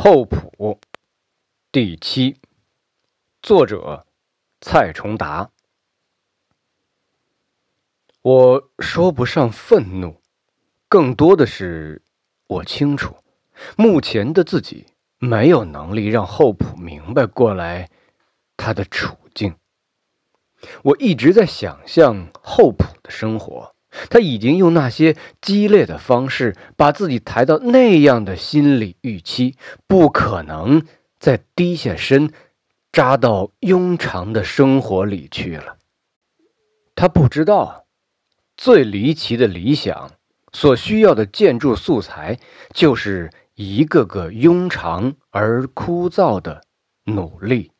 厚朴，第七，作者蔡崇达。我说不上愤怒，更多的是我清楚，目前的自己没有能力让厚朴明白过来他的处境。我一直在想象厚朴的生活。他已经用那些激烈的方式把自己抬到那样的心理预期，不可能再低下身，扎到庸常的生活里去了。他不知道，最离奇的理想所需要的建筑素材，就是一个个庸常而枯燥的努力。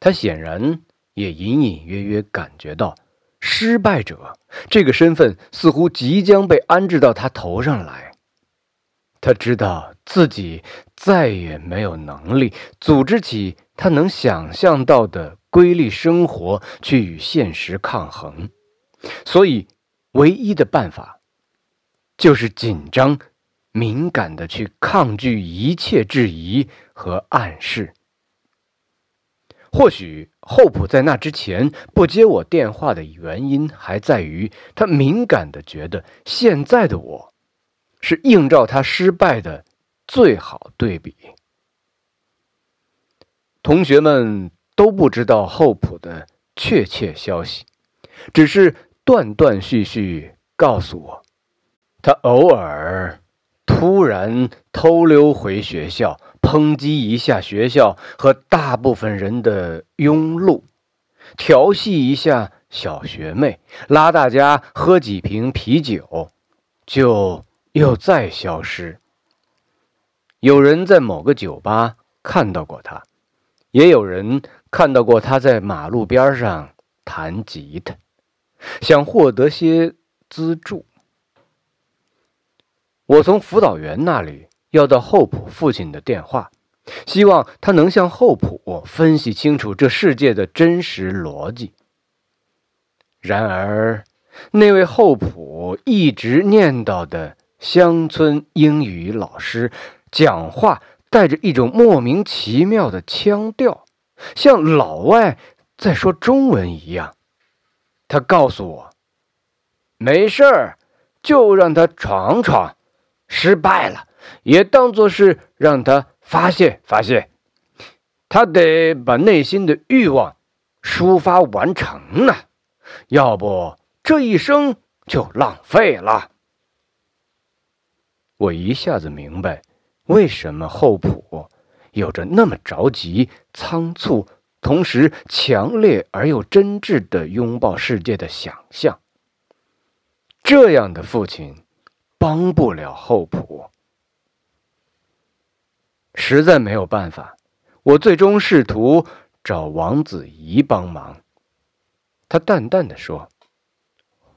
他显然也隐隐约约感觉到。失败者这个身份似乎即将被安置到他头上来。他知道自己再也没有能力组织起他能想象到的瑰丽生活去与现实抗衡，所以唯一的办法就是紧张、敏感的去抗拒一切质疑和暗示。或许厚朴在那之前不接我电话的原因，还在于他敏感的觉得现在的我，是映照他失败的最好对比。同学们都不知道厚朴的确切消息，只是断断续续告诉我，他偶尔突然偷溜回学校。抨击一下学校和大部分人的庸碌，调戏一下小学妹，拉大家喝几瓶啤酒，就又再消失。有人在某个酒吧看到过他，也有人看到过他在马路边上弹吉他，想获得些资助。我从辅导员那里。要到厚朴父亲的电话，希望他能向厚朴分析清楚这世界的真实逻辑。然而，那位厚朴一直念叨的乡村英语老师讲话带着一种莫名其妙的腔调，像老外在说中文一样。他告诉我：“没事儿，就让他闯闯，失败了。”也当做是让他发泄发泄，他得把内心的欲望抒发完成呢，要不这一生就浪费了。我一下子明白，为什么厚朴有着那么着急、仓促，同时强烈而又真挚的拥抱世界的想象。这样的父亲帮不了厚朴。实在没有办法，我最终试图找王子怡帮忙。他淡淡的说：“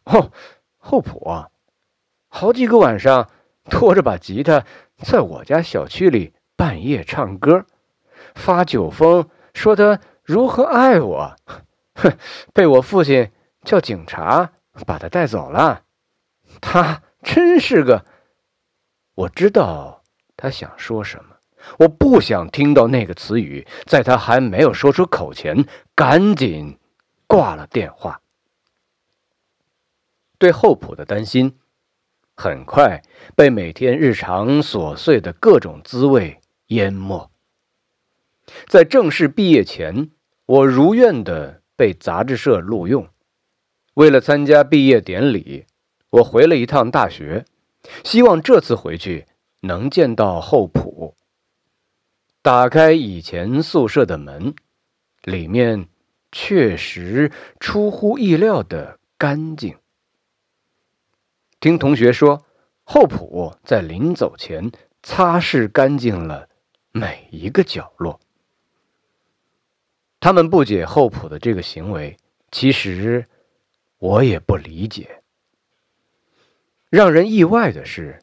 哦，厚朴啊，好几个晚上拖着把吉他在我家小区里半夜唱歌，发酒疯，说他如何爱我。哼，被我父亲叫警察把他带走了。他真是个……我知道他想说什么。”我不想听到那个词语，在他还没有说出口前，赶紧挂了电话。对厚朴的担心，很快被每天日常琐碎的各种滋味淹没。在正式毕业前，我如愿的被杂志社录用。为了参加毕业典礼，我回了一趟大学，希望这次回去能见到厚朴。打开以前宿舍的门，里面确实出乎意料的干净。听同学说，厚朴在临走前擦拭干净了每一个角落。他们不解厚朴的这个行为，其实我也不理解。让人意外的是，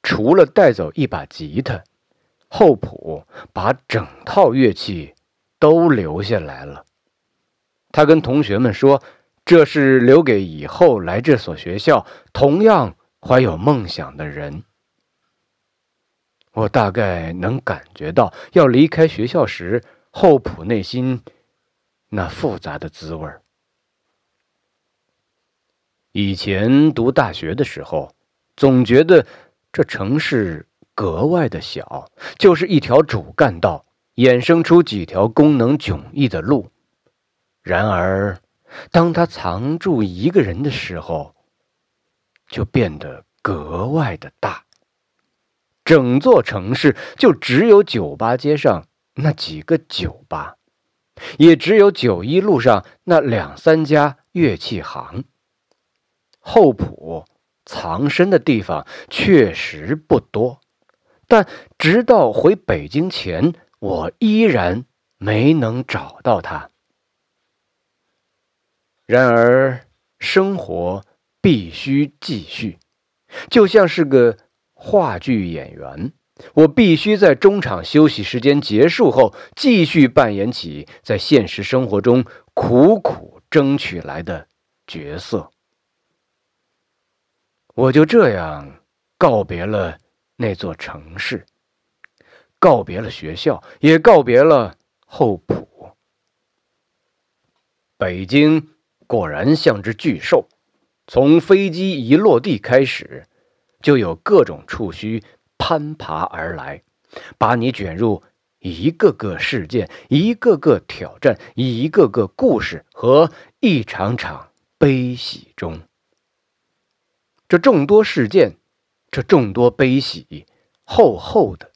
除了带走一把吉他。厚朴把整套乐器都留下来了。他跟同学们说：“这是留给以后来这所学校同样怀有梦想的人。”我大概能感觉到要离开学校时厚朴内心那复杂的滋味儿以前读大学的时候，总觉得这城市格外的小，就是一条主干道，衍生出几条功能迥异的路。然而，当他藏住一个人的时候，就变得格外的大。整座城市就只有酒吧街上那几个酒吧，也只有九一路上那两三家乐器行。厚朴藏身的地方确实不多，但直到回北京前，我依然没能找到他。然而，生活必须继续，就像是个话剧演员，我必须在中场休息时间结束后，继续扮演起在现实生活中苦苦争取来的角色。我就这样告别了那座城市，告别了学校，也告别了厚朴。北京果然像只巨兽，从飞机一落地开始，就有各种触须攀爬而来，把你卷入一个个事件、一个个挑战、一个个故事和一场场悲喜中。这众多事件，这众多悲喜，厚厚的，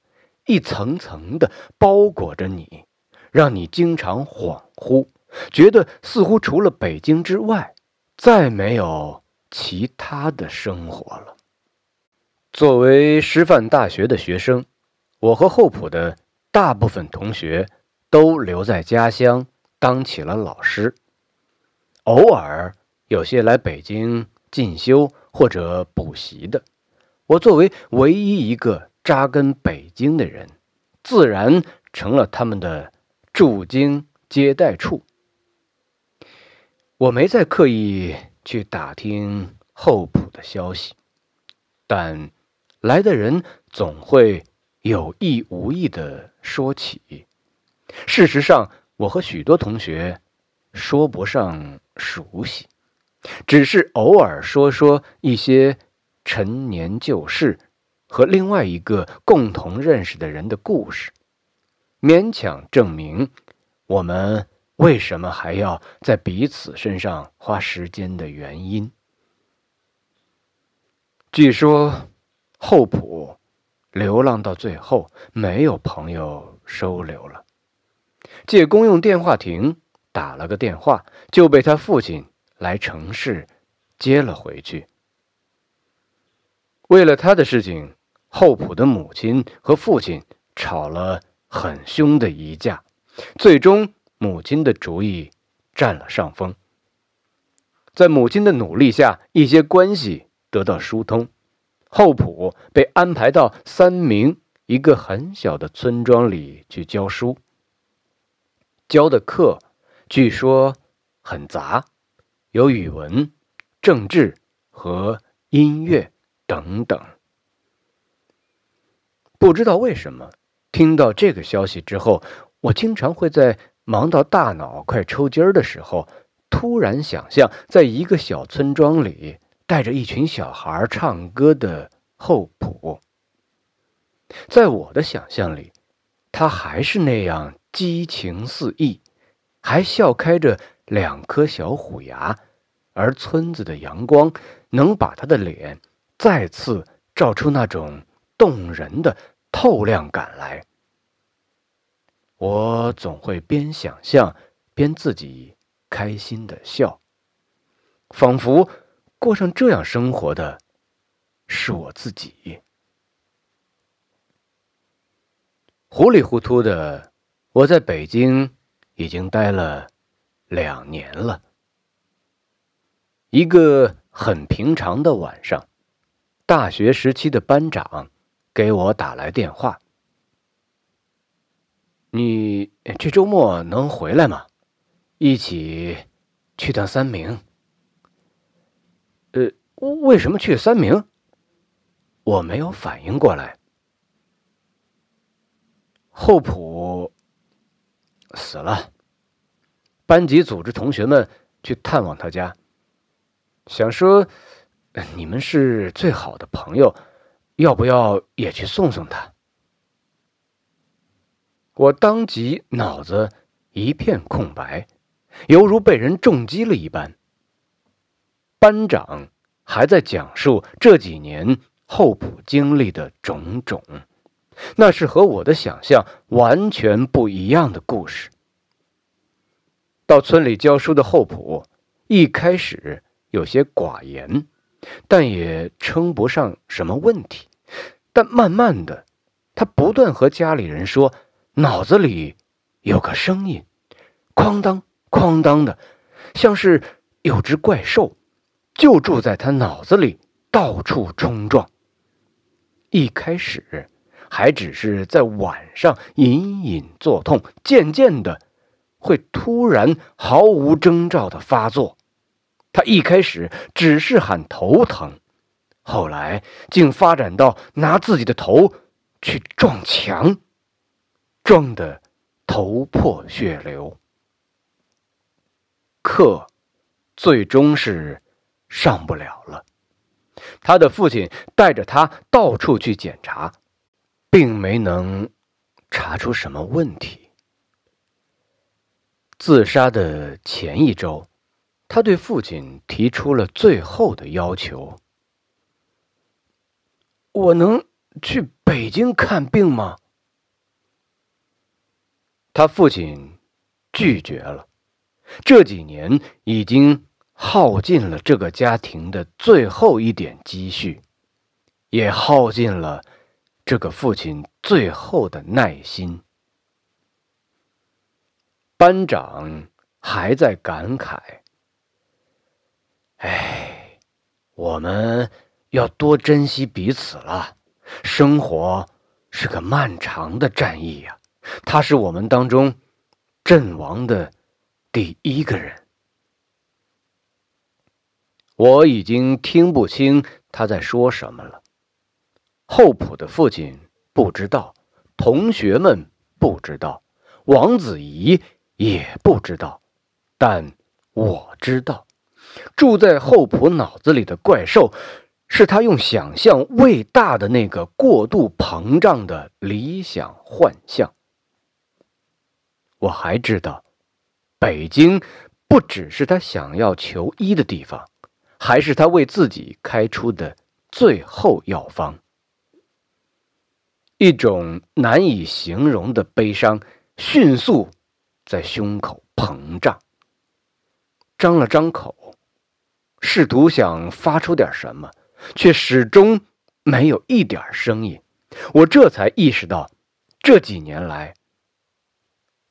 一层层的包裹着你，让你经常恍惚，觉得似乎除了北京之外，再没有其他的生活了。作为师范大学的学生，我和厚朴的大部分同学都留在家乡当起了老师，偶尔有些来北京进修。或者补习的，我作为唯一一个扎根北京的人，自然成了他们的驻京接待处。我没再刻意去打听厚朴的消息，但来的人总会有意无意的说起。事实上，我和许多同学说不上熟悉。只是偶尔说说一些陈年旧事和另外一个共同认识的人的故事，勉强证明我们为什么还要在彼此身上花时间的原因。据说厚朴流浪到最后没有朋友收留了，借公用电话亭打了个电话，就被他父亲。来城市接了回去。为了他的事情，厚朴的母亲和父亲吵了很凶的一架，最终母亲的主意占了上风。在母亲的努力下，一些关系得到疏通，厚朴被安排到三明一个很小的村庄里去教书。教的课据说很杂。有语文、政治和音乐等等。不知道为什么，听到这个消息之后，我经常会在忙到大脑快抽筋儿的时候，突然想象，在一个小村庄里，带着一群小孩唱歌的厚朴。在我的想象里，他还是那样激情四溢，还笑开着两颗小虎牙。而村子的阳光能把他的脸再次照出那种动人的透亮感来。我总会边想象边自己开心的笑，仿佛过上这样生活的是我自己。糊里糊涂的，我在北京已经待了两年了。一个很平常的晚上，大学时期的班长给我打来电话：“你这周末能回来吗？一起去趟三明。”呃，为什么去三明？我没有反应过来。厚朴死了。班级组织同学们去探望他家，想说你们是最好的朋友，要不要也去送送他？我当即脑子一片空白，犹如被人重击了一般。班长还在讲述这几年厚朴经历的种种，那是和我的想象完全不一样的故事。到村里教书的厚朴，一开始有些寡言，但也称不上什么问题。但慢慢的，他不断和家里人说，脑子里有个声音，哐当哐当的，像是有只怪兽，就住在他脑子里，到处冲撞。一开始还只是在晚上隐隐作痛，渐渐的。会突然毫无征兆的发作。他一开始只是喊头疼，后来竟发展到拿自己的头去撞墙，撞得头破血流。课最终是上不了了。他的父亲带着他到处去检查，并没能查出什么问题。自杀的前一周，他对父亲提出了最后的要求：“我能去北京看病吗？”他父亲拒绝了。这几年已经耗尽了这个家庭的最后一点积蓄，也耗尽了这个父亲最后的耐心。班长还在感慨：“哎，我们要多珍惜彼此了。生活是个漫长的战役呀，他是我们当中阵亡的第一个人。我已经听不清他在说什么了。厚朴的父亲不知道，同学们不知道，王子怡。”也不知道，但我知道，住在厚朴脑子里的怪兽，是他用想象喂大的那个过度膨胀的理想幻象。我还知道，北京不只是他想要求医的地方，还是他为自己开出的最后药方。一种难以形容的悲伤，迅速。在胸口膨胀，张了张口，试图想发出点什么，却始终没有一点声音。我这才意识到，这几年来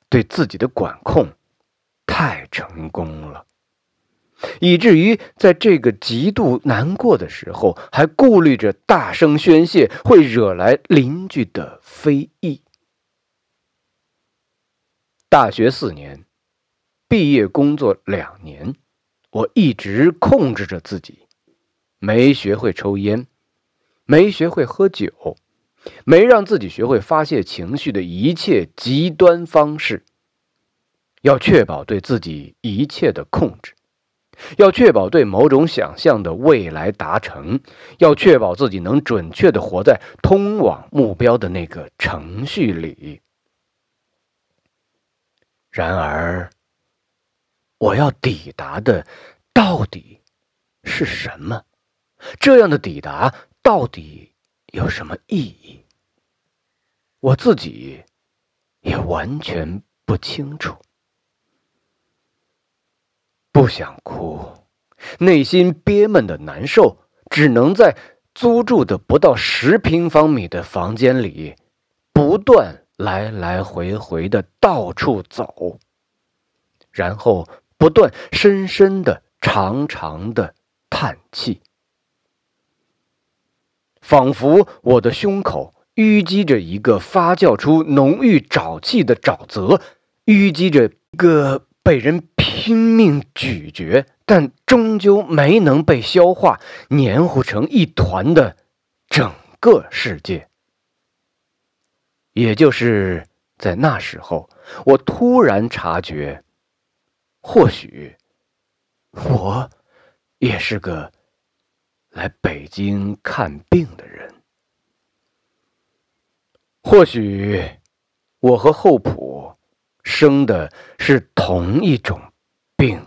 对自己的管控太成功了，以至于在这个极度难过的时候，还顾虑着大声宣泄会惹来邻居的非议。大学四年，毕业工作两年，我一直控制着自己，没学会抽烟，没学会喝酒，没让自己学会发泄情绪的一切极端方式。要确保对自己一切的控制，要确保对某种想象的未来达成，要确保自己能准确的活在通往目标的那个程序里。然而，我要抵达的到底是什么？这样的抵达到底有什么意义？我自己也完全不清楚。不想哭，内心憋闷的难受，只能在租住的不到十平方米的房间里不断。来来回回的到处走，然后不断深深的、长长的叹气，仿佛我的胸口淤积着一个发酵出浓郁沼气的沼泽，淤积着一个被人拼命咀嚼，但终究没能被消化、黏糊成一团的整个世界。也就是在那时候，我突然察觉，或许我也是个来北京看病的人。或许我和厚朴生的是同一种病。